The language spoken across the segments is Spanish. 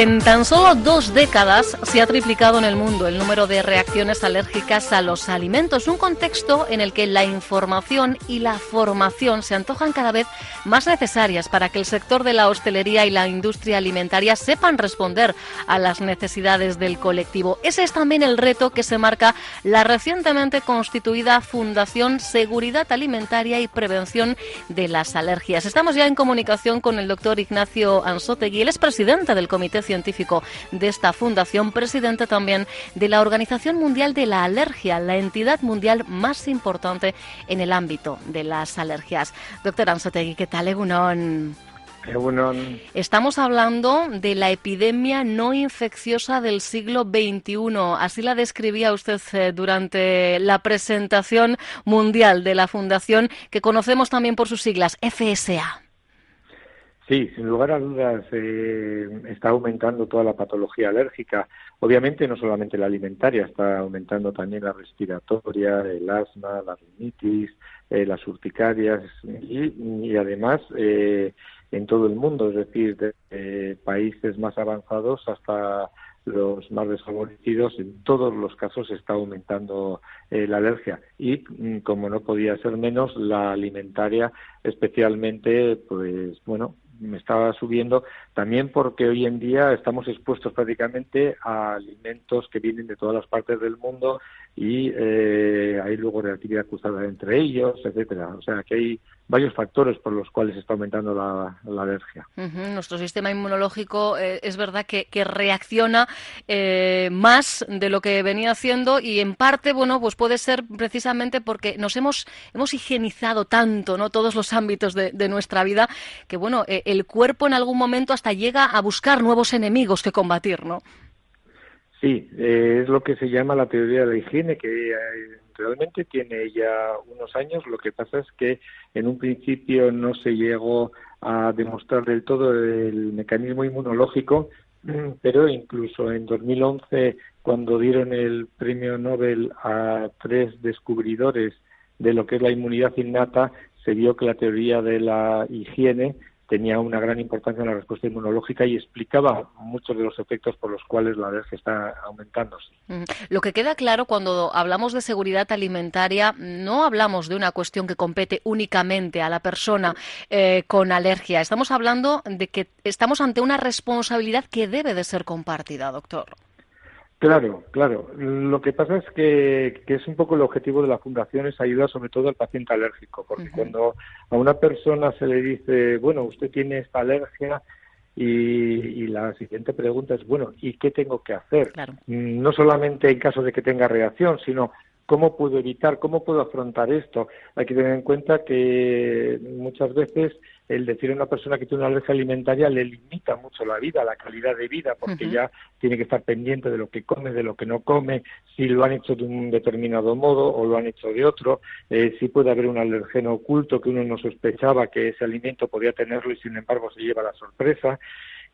En tan solo dos décadas se ha triplicado en el mundo el número de reacciones alérgicas a los alimentos, un contexto en el que la información y la formación se antojan cada vez más necesarias para que el sector de la hostelería y la industria alimentaria sepan responder a las necesidades del colectivo. Ese es también el reto que se marca la recientemente constituida Fundación Seguridad Alimentaria y Prevención de las Alergias. Estamos ya en comunicación con el doctor Ignacio Ansotegui, él es presidente del Comité científico de esta fundación, presidente también de la Organización Mundial de la Alergia, la entidad mundial más importante en el ámbito de las alergias. Doctor Ansotegui, ¿qué tal, Egunon? Estamos hablando de la epidemia no infecciosa del siglo XXI. Así la describía usted eh, durante la presentación mundial de la Fundación, que conocemos también por sus siglas, FSA. Sí, sin lugar a dudas eh, está aumentando toda la patología alérgica. Obviamente no solamente la alimentaria, está aumentando también la respiratoria, el asma, la rinitis, eh, las urticarias y, además eh, en todo el mundo, es decir, de países más avanzados hasta los más desfavorecidos, en todos los casos está aumentando la alergia y, mm, como no podía ser menos, la alimentaria, especialmente, pues bueno, me estaba subiendo, también porque hoy en día estamos expuestos prácticamente a alimentos que vienen de todas las partes del mundo y eh, hay luego relatividad cruzada entre ellos, etcétera. O sea que hay varios factores por los cuales está aumentando la, alergia. Nuestro sistema inmunológico eh, es verdad que, reacciona eh, más de lo que venía haciendo y en parte, bueno, pues puede ser precisamente porque nos hemos, hemos higienizado tanto, ¿no? Todos los ámbitos de, de nuestra vida que, bueno, el cuerpo en algún momento hasta llega a buscar nuevos enemigos que combatir, ¿no? Sí, eh, es lo que se llama la teoría de la higiene, que eh, realmente tiene ya unos años. Lo que pasa es que en un principio no se llegó a demostrar del todo el mecanismo inmunológico, pero incluso en 2011, cuando dieron el premio Nobel a tres descubridores de lo que es la inmunidad innata, se vio que la teoría de la higiene tenía una gran importancia en la respuesta inmunológica y explicaba muchos de los efectos por los cuales la alergia está aumentándose. Lo que queda claro cuando hablamos de seguridad alimentaria, no hablamos de una cuestión que compete únicamente a la persona eh, con alergia. Estamos hablando de que estamos ante una responsabilidad que debe de ser compartida, doctor. Claro, claro. Lo que pasa es que, es un poco el objetivo de la fundación es ayudar sobre todo al paciente alérgico, porque cuando a una persona se le dice, bueno, usted tiene esta alergia y, la siguiente pregunta es, bueno, ¿y qué tengo que hacer? Mm, no solamente en caso de que tenga reacción, sino ¿Cómo puedo evitar? ¿Cómo puedo afrontar esto? Hay que tener en cuenta que muchas veces el decir a una persona que tiene una alergia alimentaria le limita mucho la vida, la calidad de vida, porque ya tiene que estar pendiente de lo que come, de lo que no come, si lo han hecho de un determinado modo o lo han hecho de otro, eh, si puede haber un alergeno oculto que uno no sospechaba que ese alimento podía tenerlo y sin embargo se lleva la sorpresa.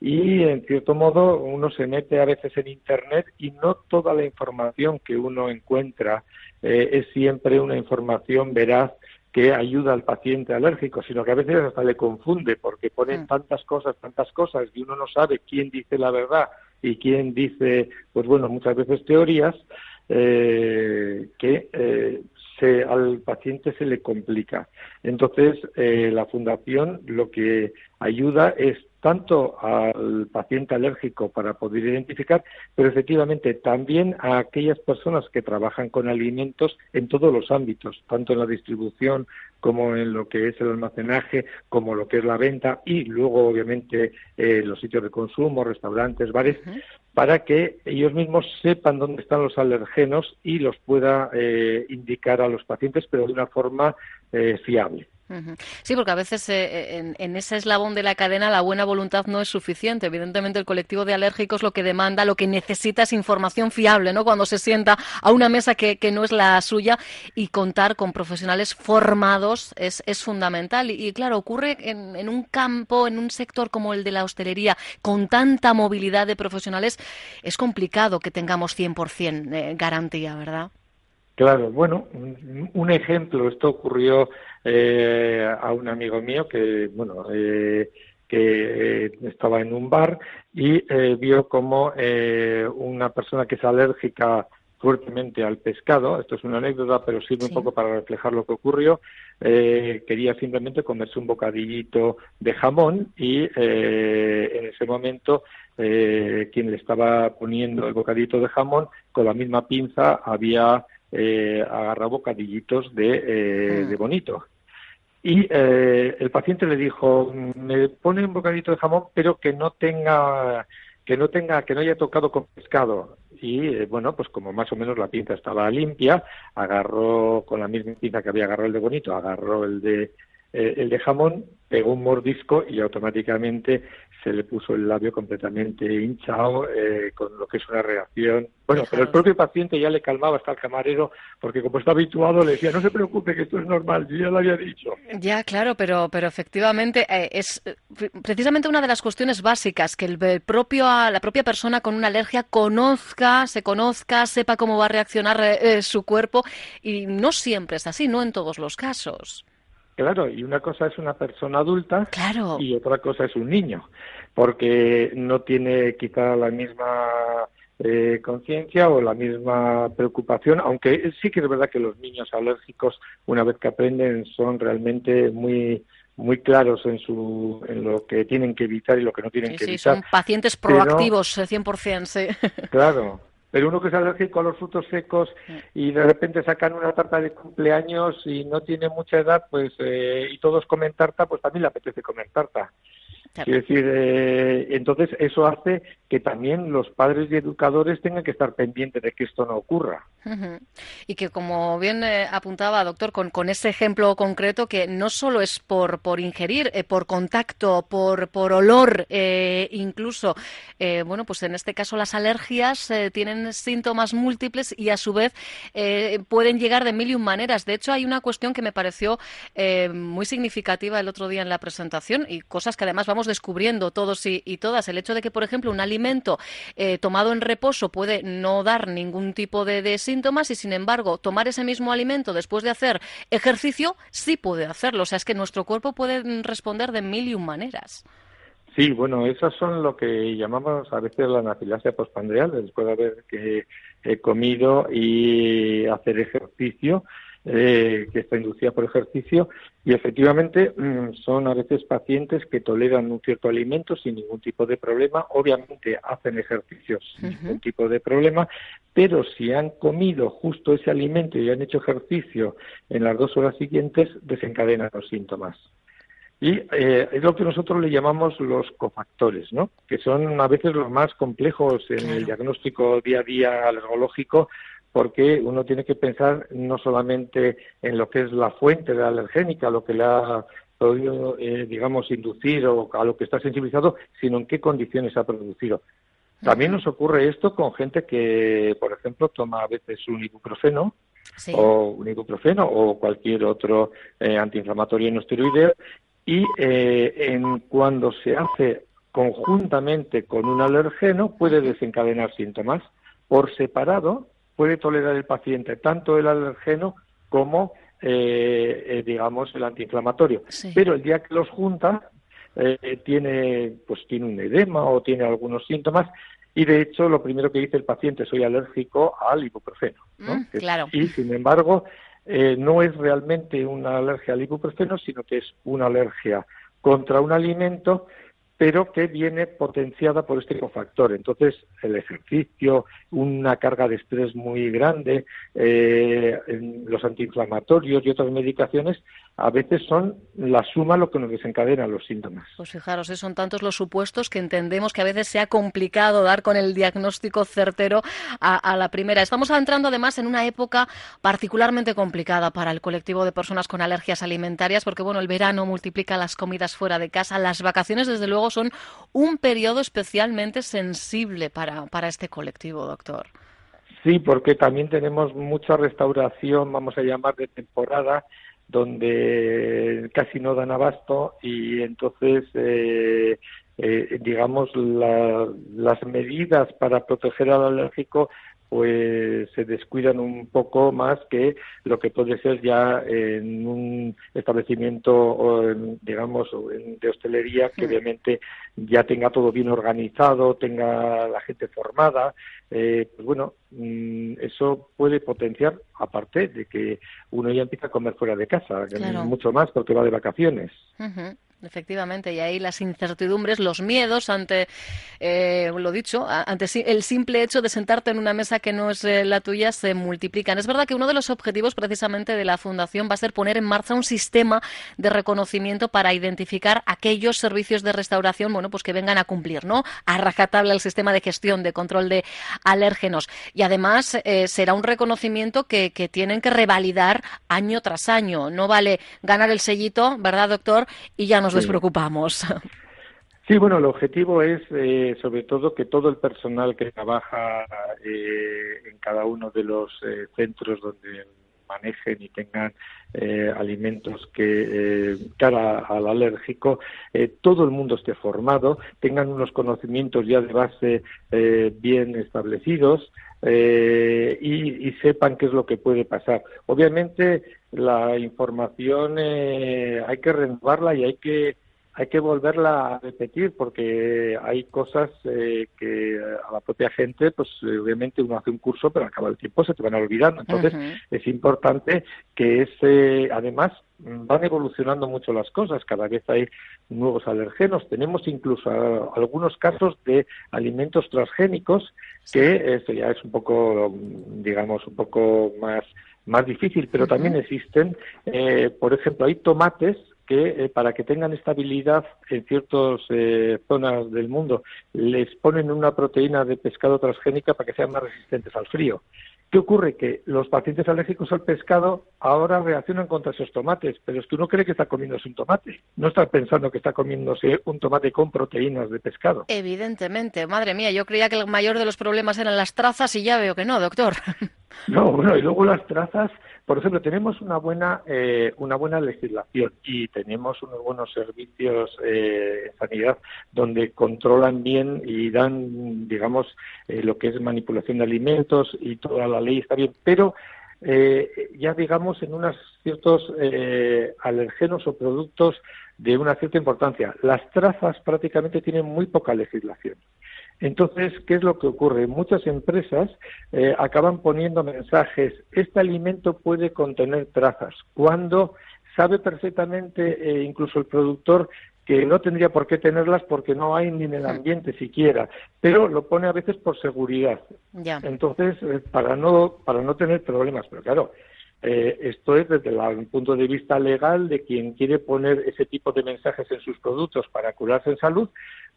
Y en cierto modo uno se mete a veces en internet y no toda la información que uno encuentra eh, es siempre una información veraz que ayuda al paciente alérgico, sino que a veces hasta le confunde porque ponen mm. tantas cosas, tantas cosas y uno no sabe quién dice la verdad y quién dice, pues bueno, muchas veces teorías eh, que eh, se, al paciente se le complica. Entonces, la fundación lo que ayuda es tanto al paciente alérgico para poder identificar, pero efectivamente también a aquellas personas que trabajan con alimentos en todos los ámbitos, tanto en la distribución como en lo que es el almacenaje, como lo que es la venta y luego obviamente eh, los sitios de consumo, restaurantes, bares, para que ellos mismos sepan dónde están los alergenos y los pueda eh, indicar a los pacientes, pero de una forma eh, fiable. Sí, porque a veces eh, en, en, ese eslabón de la cadena la buena voluntad no es suficiente. Evidentemente el colectivo de alérgicos lo que demanda, lo que necesita es información fiable, ¿no? Cuando se sienta a una mesa que, no es la suya y contar con profesionales formados es, es fundamental. Y, claro, ocurre en, en, un campo, en un sector como el de la hostelería, con tanta movilidad de profesionales, es complicado que tengamos 100% eh, garantía, ¿verdad? Claro, bueno, un ejemplo, esto ocurrió eh, a un amigo mío que, bueno, eh, que estaba en un bar y eh, vio como una persona que es alérgica fuertemente al pescado, esto es una anécdota, pero sirve un poco para reflejar lo que ocurrió, quería simplemente comerse un bocadillito de jamón y en ese momento quien le estaba poniendo el bocadito de jamón con la misma pinza había eh, agarra bocadillitos de, eh, mm. de bonito. Y eh, el paciente le dijo, me pone un bocadito de jamón, pero que no tenga, que no tenga, que no haya tocado con pescado. Y eh, bueno, pues como más o menos la pinza estaba limpia, agarró con la misma pinza que había agarrado el de bonito, agarró el de el de jamón, pegó un mordisco y automáticamente se le puso el labio completamente hinchado, eh, con lo que es una reacción. Bueno, pero el propio paciente ya le calmaba hasta el camarero, porque como está habituado le decía, no se preocupe, que esto es normal, yo ya lo había dicho. Ya, claro, pero, pero efectivamente eh, es eh, precisamente una de las cuestiones básicas, que el, propio, la propia persona con una alergia conozca, se conozca, sepa cómo va a reaccionar su cuerpo, y no siempre es así, no en todos los casos. Claro, y una cosa es una persona adulta claro. y otra cosa es un niño, porque no tiene quizá la misma eh, conciencia o la misma preocupación, aunque sí que es verdad que los niños alérgicos, una vez que aprenden, son realmente muy muy claros en su en lo que tienen que evitar y lo que no tienen que sí, evitar. Son pacientes proactivos, 100%, sí. Claro, pero uno que es alérgico a los frutos secos y de repente sacan una tarta de cumpleaños y no tiene mucha edad, pues eh, y todos comen tarta, pues también le apetece comer tarta. Quiero decir, eh, entonces eso hace que también los padres y educadores tengan que estar pendientes de que esto no ocurra. Y que, como bien eh, apuntaba, doctor, con, con, ese ejemplo concreto, que no solo es por, por ingerir, eh, por contacto, por, por olor, incluso, bueno, pues en este caso las alergias tienen síntomas múltiples y a su vez pueden llegar de mil y un maneras. De hecho, hay una cuestión que me pareció muy significativa el otro día en la presentación y cosas que además vamos descubriendo todos y, todas. El hecho de que, por ejemplo, un alimento eh, tomado en reposo puede no dar ningún tipo de, síntomas y, sin embargo, tomar ese mismo alimento después de hacer ejercicio sí puede hacerlo. O sea, es que nuestro cuerpo puede responder de mil y un maneras. Sí, bueno, esas son lo que llamamos a veces la anafilaxia postpandreal, después de haber que, he comido y hacer ejercicio eh, que está inducida por ejercicio y efectivamente mm, son a veces pacientes que toleran un cierto alimento sin ningún tipo de problema, obviamente hacen ejercicios sin ningún tipo de problema, pero si han comido justo ese alimento y han hecho ejercicio en las dos horas siguientes, desencadenan los síntomas. Y eh, es lo que nosotros le llamamos los cofactores, ¿no? que son a veces los más complejos en el diagnóstico día a día alergológico, porque uno tiene que pensar no solamente en lo que es la fuente de la alergénica, lo que le ha podido, eh, digamos, inducir o a lo que está sensibilizado, sino en qué condiciones ha producido. También nos ocurre esto con gente que, por ejemplo, toma a veces un ibuprofeno o un ibuprofeno o cualquier otro eh, antiinflamatorio no esteroideo y eh, en cuando se hace conjuntamente con un alergeno puede desencadenar síntomas. Por separado, puede tolerar el paciente tanto el alergeno como, eh, eh, digamos, el antiinflamatorio. Pero el día que los junta, eh, tiene, pues tiene un edema o tiene algunos síntomas y de hecho lo primero que dice el paciente soy alérgico al ibuprofeno. Mm, claro. Y sin embargo no es realmente una alergia al ibuprofeno, sino que es una alergia contra un alimento pero que viene potenciada por este cofactor. Entonces, el ejercicio, una carga de estrés muy grande, eh, los antiinflamatorios y otras medicaciones, a veces son la suma lo que nos desencadena los síntomas. Pues fijaros, ¿eh? son tantos los supuestos que entendemos que a veces sea complicado dar con el diagnóstico certero a, a la primera. Estamos entrando además en una época particularmente complicada para el colectivo de personas con alergias alimentarias, porque bueno, el verano multiplica las comidas fuera de casa, las vacaciones desde luego son un periodo especialmente sensible para, para este colectivo, doctor. Sí, porque también tenemos mucha restauración, vamos a llamar, de temporada, donde casi no dan abasto y entonces, eh, eh, digamos, las medidas para proteger al alérgico pues se descuidan un poco más que lo que puede ser ya en un establecimiento, digamos, de hostelería que obviamente ya tenga todo bien organizado, tenga la gente formada. Eh, pues bueno, mm, eso puede potenciar, aparte de que uno ya empieza a comer fuera de casa, mucho más porque va de vacaciones. Efectivamente, y ahí las incertidumbres, los miedos ante, eh, lo dicho, ante el simple hecho de sentarte en una mesa que no es eh, la tuya se multiplican. Es verdad que uno de los objetivos precisamente de la Fundación va a ser poner en marcha un sistema de reconocimiento para identificar aquellos servicios de restauración, bueno, pues que vengan a cumplir, ¿no? A rajatabla el sistema de gestión, de control de alérgenos. Y además eh, será un reconocimiento que, que tienen que revalidar año tras año. No vale ganar el sellito, ¿verdad, doctor? Y ya no nos despreocupamos. Sí, bueno, el objetivo es eh, sobre todo que todo el personal que trabaja eh, en cada uno de los eh, centros donde manejen y tengan alimentos que cara al alérgico, todo el mundo esté formado, tengan unos conocimientos ya de base bien establecidos y, y, sepan qué es lo que puede pasar. Obviamente la información hay que renovarla y hay que hay que volverla a repetir porque hay cosas eh, que a la propia gente, pues obviamente uno hace un curso, pero al cabo del tiempo se te van olvidando. Entonces es importante que ese, además, van evolucionando mucho las cosas, cada vez hay nuevos alergenos, tenemos incluso algunos casos de alimentos transgénicos que esto ya es un poco, digamos, un poco más más difícil, pero también existen, eh, por ejemplo, hay tomates que eh, para que tengan estabilidad en ciertas eh, zonas del mundo les ponen una proteína de pescado transgénica para que sean más resistentes al frío. ¿Qué ocurre? Que los pacientes alérgicos al pescado ahora reaccionan contra esos tomates, pero es que uno cree que está comiéndose un tomate, no está pensando que está comiéndose un tomate con proteínas de pescado. Evidentemente, madre mía, yo creía que el mayor de los problemas eran las trazas y ya veo que no, doctor. No, bueno, y luego las trazas, por ejemplo, tenemos una buena eh, una buena legislación y tenemos unos buenos servicios eh, sanidad donde controlan bien y dan, digamos, eh, lo que es manipulación de alimentos y toda la ley está bien, pero ya digamos en unos ciertos alergenos o productos de una cierta importancia. Las trazas prácticamente tienen muy poca legislación. Entonces, ¿qué es lo que ocurre? Muchas empresas eh, acaban poniendo mensajes, este alimento puede contener trazas, cuando sabe perfectamente eh, incluso el productor que no tendría por qué tenerlas porque no hay ni en el ambiente siquiera, pero lo pone a veces por seguridad. Entonces, eh, para no para no tener problemas, pero claro, eh, esto es desde el punto de vista legal de quien quiere poner ese tipo de mensajes en sus productos para curarse en salud,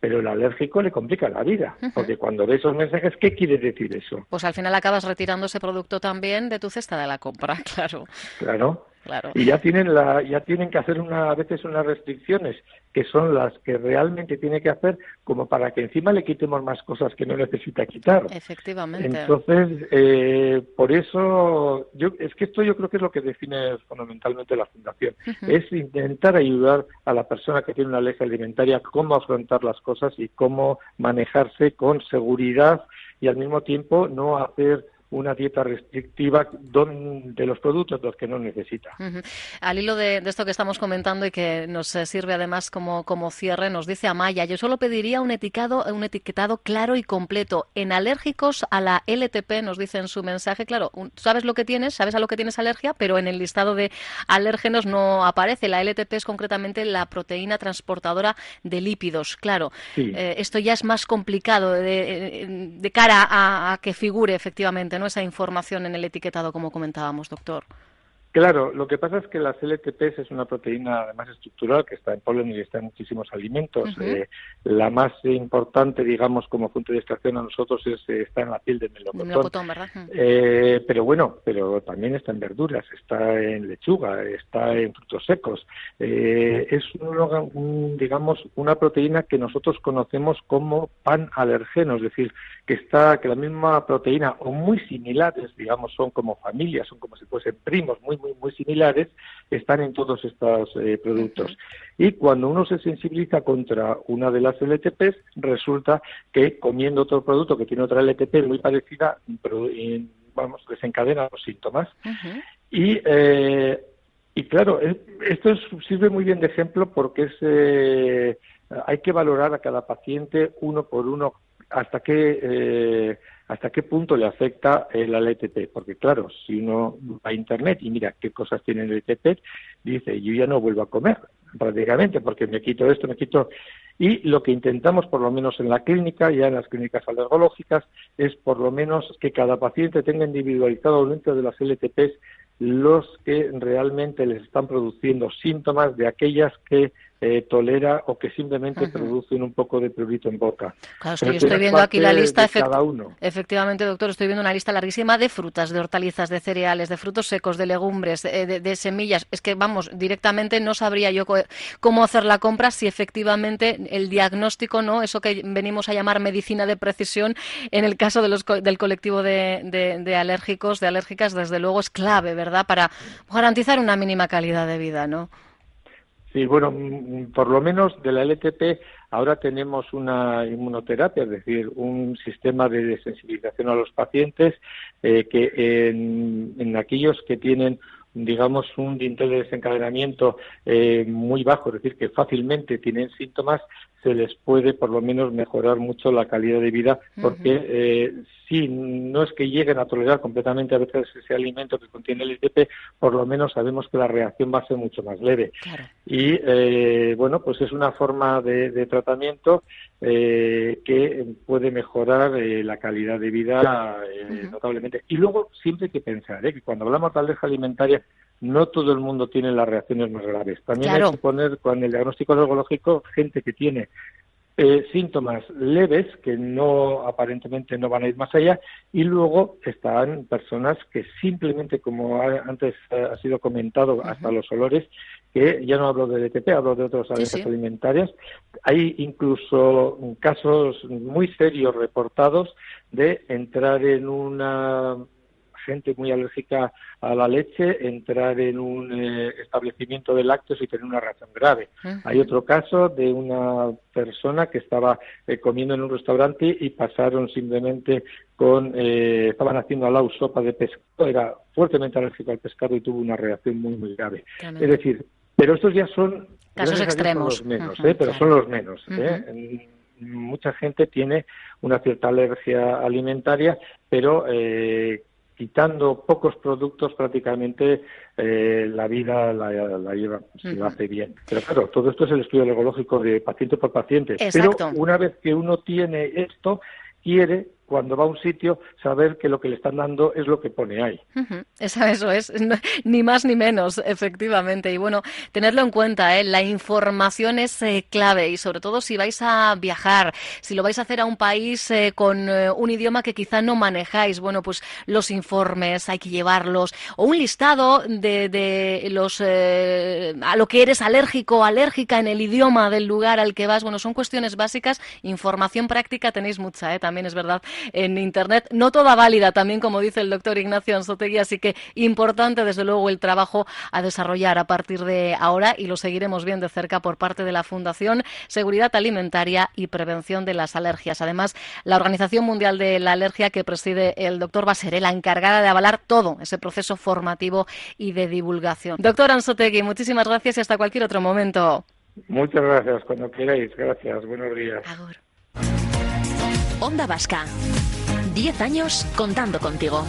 pero el alérgico le complica la vida, porque cuando ve esos mensajes, ¿qué quiere decir eso? Pues al final acabas retirando ese producto también de tu cesta de la compra, claro. Claro. Y ya tienen la, ya tienen que hacer una, a veces unas restricciones que son las que realmente tiene que hacer como para que encima le quitemos más cosas que no necesita quitar. Efectivamente. Entonces, eh, por eso, yo, es que esto yo creo que es lo que define fundamentalmente la fundación, es intentar ayudar a la persona que tiene una alergia alimentaria cómo afrontar las cosas y cómo manejarse con seguridad y al mismo tiempo no hacer una dieta restrictiva de los productos los que no necesita. Al hilo de, esto que estamos comentando y que nos eh, sirve además como, como cierre, nos dice Amaya, yo solo pediría un etiquetado, un etiquetado claro y completo. En alérgicos a la LTP, nos dice en su mensaje, claro, sabes lo que tienes, sabes a lo que tienes alergia, pero en el listado de alérgenos no aparece. La LTP es concretamente la proteína transportadora de lípidos. Claro, eh, esto ya es más complicado de, cara a que figure efectivamente esa información en el etiquetado, como comentábamos, doctor. Claro, lo que pasa es que las LTPs es una proteína además estructural que está en polen y está en muchísimos alimentos. Eh, la más importante, digamos, como fuente de extracción a nosotros es, eh, está en la piel del melocotón. ¿verdad? Eh, pero bueno, pero también está en verduras, está en lechuga, está en frutos secos. es, digamos, una proteína que nosotros conocemos como pan alergeno, es decir, que está que la misma proteína o muy similares, digamos, son como familias, son como si fuesen primos, muy muy, similares están en todos estos eh, productos. Y cuando uno se sensibiliza contra una de las LTPs, resulta que comiendo otro producto que tiene otra LTP muy parecida, vamos, desencadena los síntomas. Y eh, y claro, esto sirve muy bien de ejemplo porque es, eh, hay que valorar a cada paciente uno por uno hasta qué, eh, hasta qué punto le afecta el LTP. Porque claro, si uno va a Internet y mira qué cosas tiene el LTP, dice, yo ya no vuelvo a comer prácticamente porque me quito esto, me quito... Y lo que intentamos, por lo menos en la clínica, ya en las clínicas alergológicas, es por lo menos que cada paciente tenga individualizado dentro de las LTPs los que realmente les están produciendo síntomas de aquellas que eh, tolera o que simplemente producen un poco de prurito en boca. Claro, yo estoy viendo aquí la lista, efectivamente, doctor, estoy viendo una lista larguísima de frutas, de hortalizas, de cereales, de frutos secos, de legumbres, eh, de, semillas. Es que, vamos, directamente no sabría yo cómo hacer la compra si efectivamente el diagnóstico, ¿no? Eso que venimos a llamar medicina de precisión, en el caso de los, del colectivo de, de alérgicos, de alérgicas, desde luego es clave, ¿verdad?, para garantizar una mínima calidad de vida, ¿no? Sí, bueno, mm, por lo menos de la LTP ahora tenemos una inmunoterapia, es decir, un sistema de sensibilización a los pacientes eh, que en, aquellos que tienen digamos, un dintel de desencadenamiento eh, muy bajo, es decir, que fácilmente tienen síntomas, se les puede por lo menos mejorar mucho la calidad de vida, porque eh, si no es que lleguen a tolerar completamente a veces ese alimento que contiene el ITP, por lo menos sabemos que la reacción va a ser mucho más leve. Y eh, bueno, pues es una forma de, tratamiento eh, que puede mejorar eh, la calidad de vida notablemente. Y luego siempre hay que pensar que cuando hablamos de alergia alimentaria, no todo el mundo tiene las reacciones más graves. También hay que poner con el diagnóstico neurológico gente que tiene eh, síntomas leves que no aparentemente no van a ir más allá y luego están personas que simplemente como antes ha sido comentado hasta los olores que ya no hablo de DTP hablo de otras alergias alimentarias. Hay incluso casos muy serios reportados de entrar en una gente muy alérgica a la leche entrar en un eh, establecimiento de lácteos y tener una reacción grave. Hay otro caso de una persona que estaba eh, comiendo en un restaurante y pasaron simplemente con, eh, estaban haciendo al lado sopa de pescado, era fuertemente alérgico al pescado y tuvo una reacción muy, muy grave. Es decir, pero estos ya son casos extremos. los menos, pero son los menos. Mucha gente tiene una cierta alergia alimentaria, pero eh, quitando pocos productos prácticamente eh, la vida la, lleva, se hace bien. Pero claro, todo esto es el estudio alergológico de paciente por paciente. Pero una vez que uno tiene esto, quiere cuando va a un sitio, saber que lo que le están dando es lo que pone ahí. Eso, es, ni más ni menos, efectivamente. Y bueno, tenerlo en cuenta, ¿eh? la información es eh, clave y sobre todo si vais a viajar, si lo vais a hacer a un país eh, con un idioma que quizá no manejáis, bueno, pues los informes hay que llevarlos o un listado de, de los a lo que eres alérgico o alérgica en el idioma del lugar al que vas. Bueno, son cuestiones básicas, información práctica tenéis mucha, también es verdad en Internet, no toda válida también, como dice el doctor Ignacio Anzotegui, así que importante desde luego el trabajo a desarrollar a partir de ahora y lo seguiremos bien de cerca por parte de la Fundación Seguridad Alimentaria y Prevención de las Alergias. Además, la Organización Mundial de la Alergia que preside el doctor Baseré, la encargada de avalar todo ese proceso formativo y de divulgación. Doctor Anzotegui, muchísimas gracias y hasta cualquier otro momento. Muchas gracias, cuando queráis. Gracias, buenos días. Onda Vasca. Diez años contando contigo.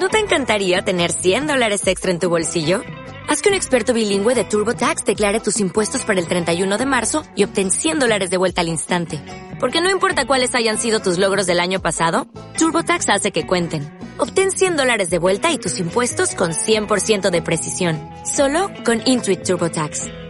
¿No te encantaría tener 100 dólares extra en tu bolsillo? Haz que un experto bilingüe de TurboTax declare tus impuestos para el 31 de marzo y obtén 100 dólares de vuelta al instante. Porque no importa cuáles hayan sido tus logros del año pasado, TurboTax hace que cuenten. Obtén 100 dólares de vuelta y tus impuestos con 100% de precisión. Solo con Intuit TurboTax.